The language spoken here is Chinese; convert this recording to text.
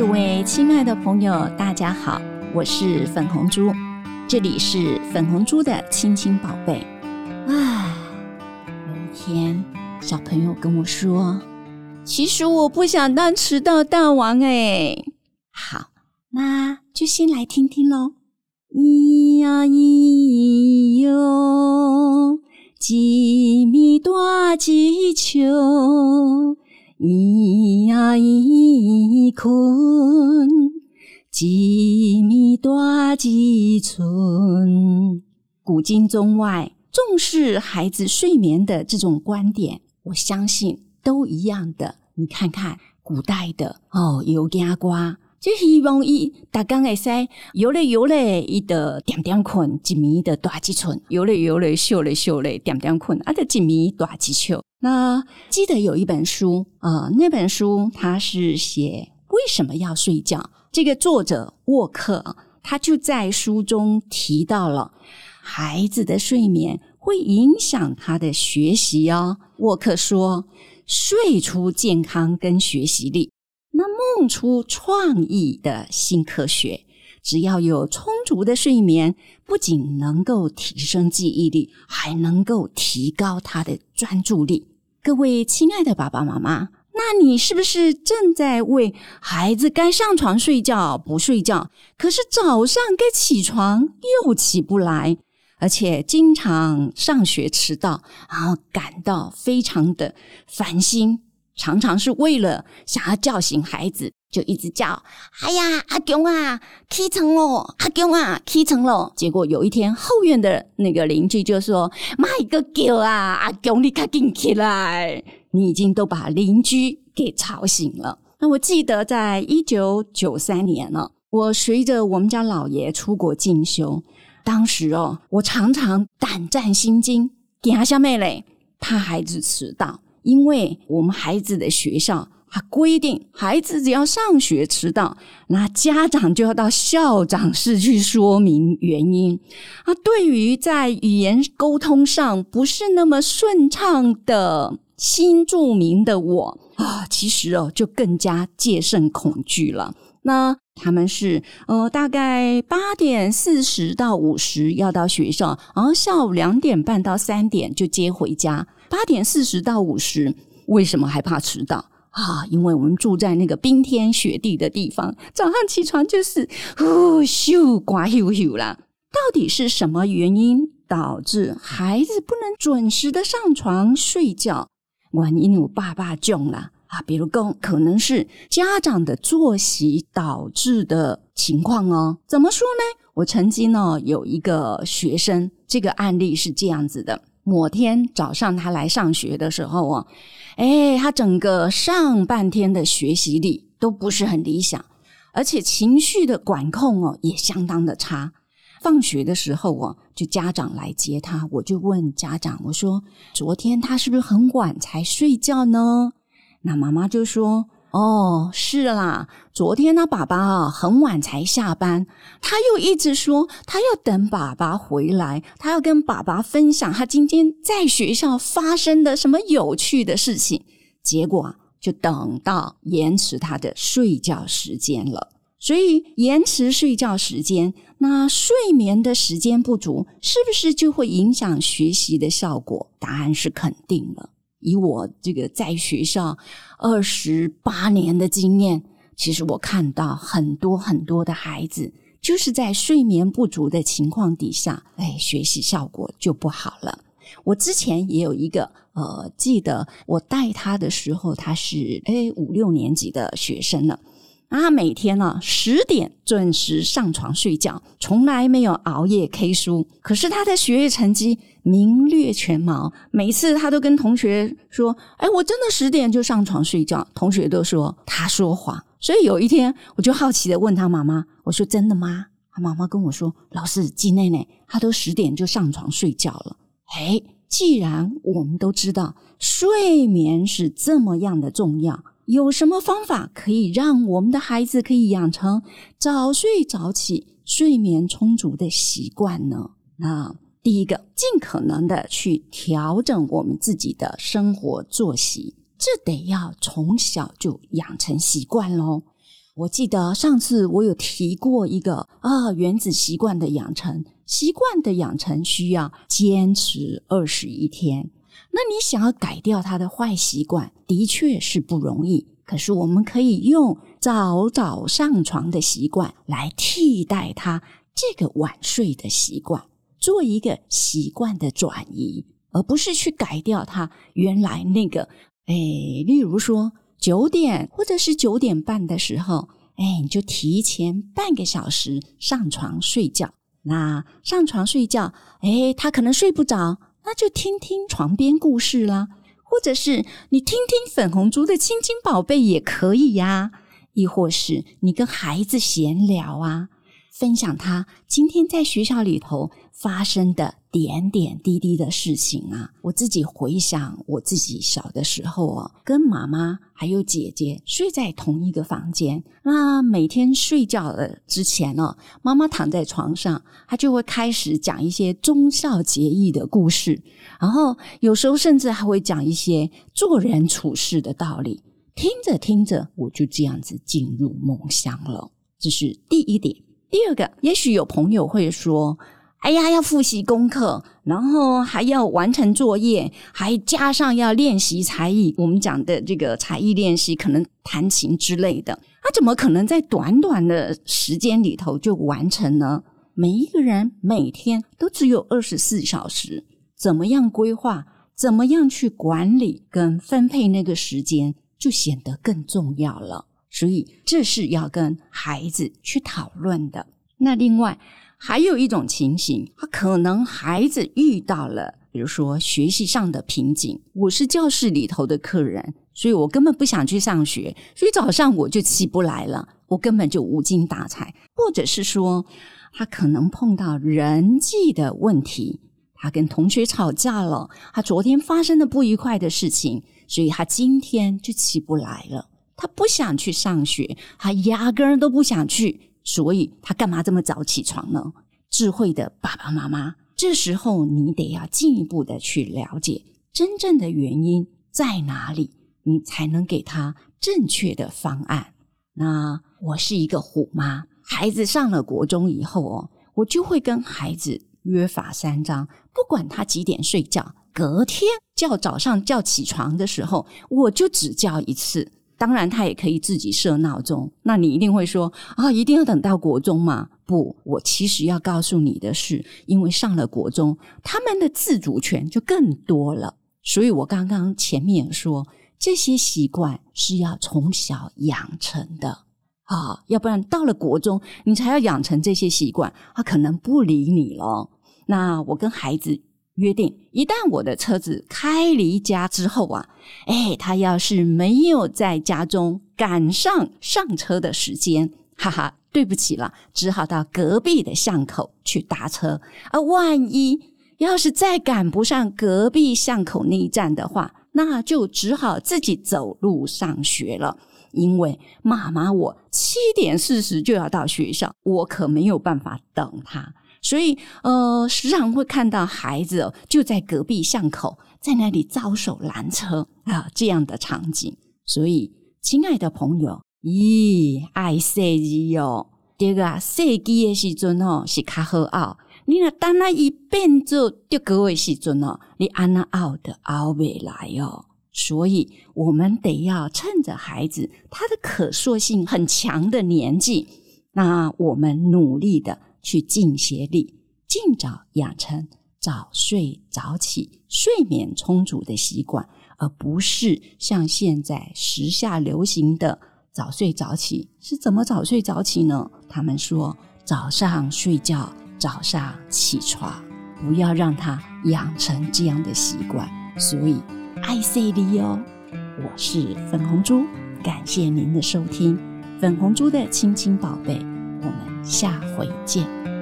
各位亲爱的朋友，大家好，我是粉红猪，这里是粉红猪的亲亲宝贝。啊，有一天，小朋友跟我说：“其实我不想当迟到大王。”哎，好，那就先来听听喽。咿呀咿哟，几米多几秋。咿呀咿困，一米大几寸。古今中外，重视孩子睡眠的这种观点，我相信都一样的。你看看古代的哦，有家瓜。就希望伊逐工会使游嘞游嘞，伊的点点困，一米的大几寸，游嘞游嘞，秀嘞秀嘞，点点困，啊，的一米大几球。那记得有一本书啊，那本书它是写为什么要睡觉。这个作者沃克，他就在书中提到了孩子的睡眠会影响他的学习哦。沃克说，睡出健康跟学习力。那梦出创意的新科学，只要有充足的睡眠，不仅能够提升记忆力，还能够提高他的专注力。各位亲爱的爸爸妈妈，那你是不是正在为孩子该上床睡觉不睡觉，可是早上该起床又起不来，而且经常上学迟到，然后感到非常的烦心？常常是为了想要叫醒孩子，就一直叫：“哎呀，阿公啊，起床喽！阿公啊，起床喽！”结果有一天，后院的那个邻居就说：“妈个狗啊，阿公你赶紧起来！你已经都把邻居给吵醒了。”那我记得在一九九三年呢，我随着我们家老爷出国进修，当时哦，我常常胆战心惊，惊小妹嘞，怕孩子迟到。因为我们孩子的学校，它规定孩子只要上学迟到，那家长就要到校长室去说明原因。啊，对于在语言沟通上不是那么顺畅的新著名的我啊，其实哦，就更加戒慎恐惧了。那他们是呃，大概八点四十到五十要到学校，然后下午两点半到三点就接回家。八点四十到五十，为什么还怕迟到啊？因为我们住在那个冰天雪地的地方，早上起床就是呼咻刮咻咻啦。到底是什么原因导致孩子不能准时的上床睡觉？原因我爸爸囧了啊，比如讲，可能是家长的作息导致的情况哦。怎么说呢？我曾经呢有一个学生，这个案例是这样子的。某天早上，他来上学的时候啊，哎，他整个上半天的学习力都不是很理想，而且情绪的管控哦也相当的差。放学的时候哦，就家长来接他，我就问家长，我说：“昨天他是不是很晚才睡觉呢？”那妈妈就说。哦，是啦，昨天呢，爸爸啊很晚才下班，他又一直说他要等爸爸回来，他要跟爸爸分享他今天在学校发生的什么有趣的事情，结果啊就等到延迟他的睡觉时间了。所以延迟睡觉时间，那睡眠的时间不足，是不是就会影响学习的效果？答案是肯定的。以我这个在学校二十八年的经验，其实我看到很多很多的孩子，就是在睡眠不足的情况底下，哎，学习效果就不好了。我之前也有一个呃，记得我带他的时候，他是哎五六年级的学生了。他每天呢十点准时上床睡觉，从来没有熬夜 K 书。可是他的学业成绩名列前茅，每次他都跟同学说：“哎，我真的十点就上床睡觉。”同学都说他说谎。所以有一天，我就好奇的问他妈妈：“我说真的吗？”他妈妈跟我说：“老师，季内内他都十点就上床睡觉了。”哎，既然我们都知道睡眠是这么样的重要。有什么方法可以让我们的孩子可以养成早睡早起、睡眠充足的习惯呢？那第一个，尽可能的去调整我们自己的生活作息，这得要从小就养成习惯喽。我记得上次我有提过一个啊，原子习惯的养成，习惯的养成需要坚持二十一天。那你想要改掉他的坏习惯，的确是不容易。可是我们可以用早早上床的习惯来替代他这个晚睡的习惯，做一个习惯的转移，而不是去改掉他原来那个。哎，例如说。九点或者是九点半的时候，哎，你就提前半个小时上床睡觉。那上床睡觉，哎，他可能睡不着，那就听听床边故事啦，或者是你听听粉红猪的亲亲宝贝也可以呀，亦或是你跟孩子闲聊啊。分享他今天在学校里头发生的点点滴滴的事情啊！我自己回想我自己小的时候哦，跟妈妈还有姐姐睡在同一个房间。那每天睡觉的之前呢，妈妈躺在床上，她就会开始讲一些忠孝节义的故事，然后有时候甚至还会讲一些做人处事的道理。听着听着，我就这样子进入梦乡了。这是第一点。第二个，也许有朋友会说：“哎呀，要复习功课，然后还要完成作业，还加上要练习才艺。我们讲的这个才艺练习，可能弹琴之类的，他怎么可能在短短的时间里头就完成呢？每一个人每天都只有二十四小时，怎么样规划，怎么样去管理跟分配那个时间，就显得更重要了。”所以这是要跟孩子去讨论的。那另外还有一种情形，他可能孩子遇到了，比如说学习上的瓶颈。我是教室里头的客人，所以我根本不想去上学，所以早上我就起不来了，我根本就无精打采。或者是说，他可能碰到人际的问题，他跟同学吵架了，他昨天发生的不愉快的事情，所以他今天就起不来了。他不想去上学，他压根都不想去，所以他干嘛这么早起床呢？智慧的爸爸妈妈，这时候你得要进一步的去了解真正的原因在哪里，你才能给他正确的方案。那我是一个虎妈，孩子上了国中以后哦，我就会跟孩子约法三章，不管他几点睡觉，隔天叫早上叫起床的时候，我就只叫一次。当然，他也可以自己设闹钟。那你一定会说啊，一定要等到国中吗？不，我其实要告诉你的是，因为上了国中，他们的自主权就更多了。所以我刚刚前面说，这些习惯是要从小养成的啊，要不然到了国中，你才要养成这些习惯，他可能不理你了。那我跟孩子。约定，一旦我的车子开离家之后啊，哎，他要是没有在家中赶上上车的时间，哈哈，对不起了，只好到隔壁的巷口去搭车。啊，万一要是再赶不上隔壁巷口那一站的话，那就只好自己走路上学了。因为妈妈我七点四十就要到学校，我可没有办法等他。所以，呃，时常会看到孩子就在隔壁巷口，在那里招手拦车啊，这样的场景。所以，亲爱的朋友，咦，爱设计哦，这个设计的时阵哦是较好熬。你若当那一变做结果的时阵哦，你安那奥的奥未来哦。所以我们得要趁着孩子他的可塑性很强的年纪，那我们努力的。去尽协力，尽早养成早睡早起、睡眠充足的习惯，而不是像现在时下流行的早睡早起。是怎么早睡早起呢？他们说早上睡觉，早上起床，不要让他养成这样的习惯。所以爱睡你哦，我是粉红猪，感谢您的收听，粉红猪的亲亲宝贝。我们下回见。